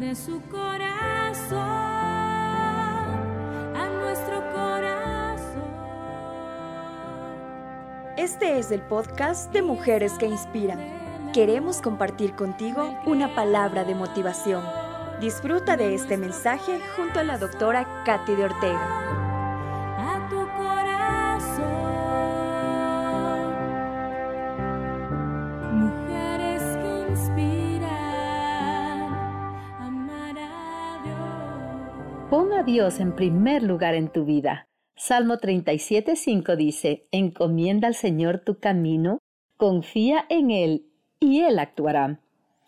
de su corazón a nuestro corazón. Este es el podcast de Mujeres que Inspiran. Queremos compartir contigo una palabra de motivación. Disfruta de este mensaje junto a la doctora Katy de Ortega. a tu corazón. Mujeres que inspiran Dios en primer lugar en tu vida. Salmo 37.5 dice, Encomienda al Señor tu camino, confía en Él y Él actuará.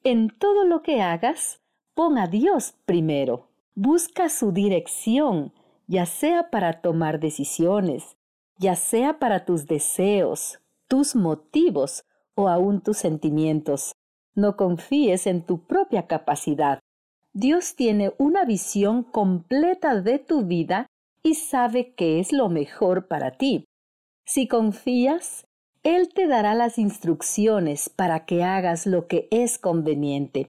En todo lo que hagas, pon a Dios primero. Busca su dirección, ya sea para tomar decisiones, ya sea para tus deseos, tus motivos o aún tus sentimientos. No confíes en tu propia capacidad. Dios tiene una visión completa de tu vida y sabe qué es lo mejor para ti. Si confías, Él te dará las instrucciones para que hagas lo que es conveniente.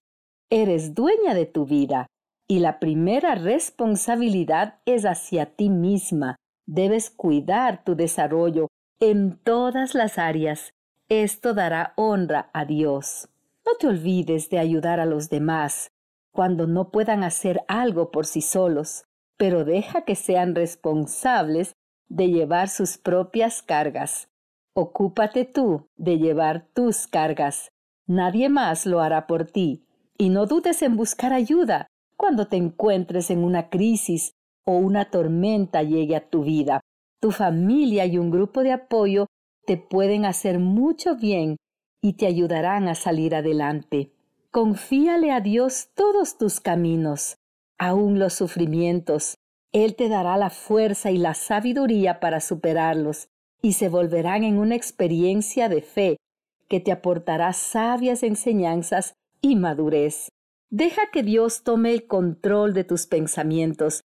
Eres dueña de tu vida y la primera responsabilidad es hacia ti misma. Debes cuidar tu desarrollo en todas las áreas. Esto dará honra a Dios. No te olvides de ayudar a los demás cuando no puedan hacer algo por sí solos, pero deja que sean responsables de llevar sus propias cargas. Ocúpate tú de llevar tus cargas. Nadie más lo hará por ti. Y no dudes en buscar ayuda cuando te encuentres en una crisis o una tormenta llegue a tu vida. Tu familia y un grupo de apoyo te pueden hacer mucho bien y te ayudarán a salir adelante. Confíale a Dios todos tus caminos, aun los sufrimientos. Él te dará la fuerza y la sabiduría para superarlos y se volverán en una experiencia de fe que te aportará sabias enseñanzas y madurez. Deja que Dios tome el control de tus pensamientos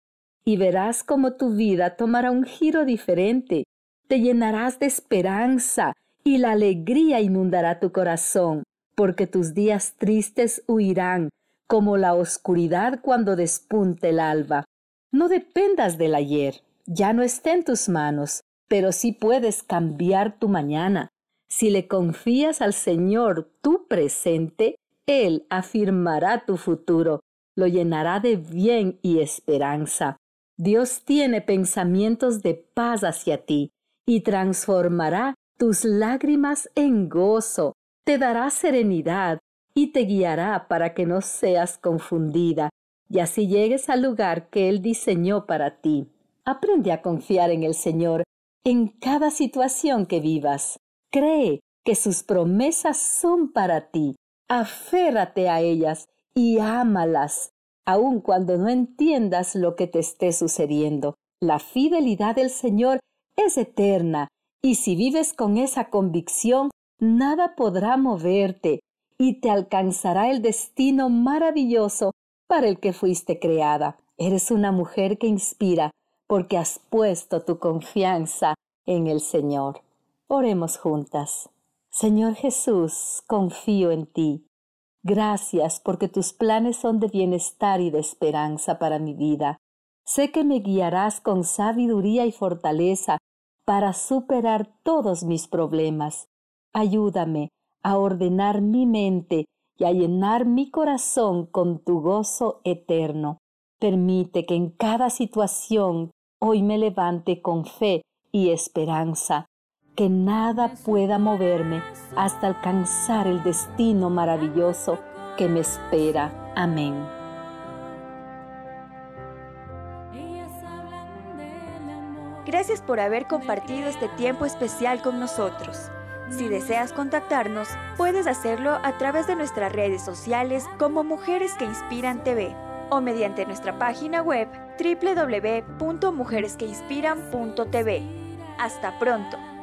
y verás cómo tu vida tomará un giro diferente. Te llenarás de esperanza y la alegría inundará tu corazón, porque tus días tristes huirán como la oscuridad cuando despunte el alba. No dependas del ayer, ya no está en tus manos, pero sí puedes cambiar tu mañana. Si le confías al Señor tu presente, Él afirmará tu futuro, lo llenará de bien y esperanza. Dios tiene pensamientos de paz hacia ti y transformará tus lágrimas en gozo, te dará serenidad y te guiará para que no seas confundida y así llegues al lugar que Él diseñó para ti. Aprende a confiar en el Señor en cada situación que vivas. Cree que sus promesas son para ti. Aférrate a ellas y ámalas, aun cuando no entiendas lo que te esté sucediendo. La fidelidad del Señor es eterna y si vives con esa convicción, nada podrá moverte y te alcanzará el destino maravilloso para el que fuiste creada. Eres una mujer que inspira porque has puesto tu confianza en el Señor. Oremos juntas. Señor Jesús, confío en ti. Gracias porque tus planes son de bienestar y de esperanza para mi vida. Sé que me guiarás con sabiduría y fortaleza para superar todos mis problemas. Ayúdame a ordenar mi mente y a llenar mi corazón con tu gozo eterno. Permite que en cada situación hoy me levante con fe y esperanza, que nada pueda moverme hasta alcanzar el destino maravilloso que me espera. Amén. Gracias por haber compartido este tiempo especial con nosotros. Si deseas contactarnos, puedes hacerlo a través de nuestras redes sociales como Mujeres que Inspiran TV o mediante nuestra página web www.mujeresqueinspiran.tv. Hasta pronto.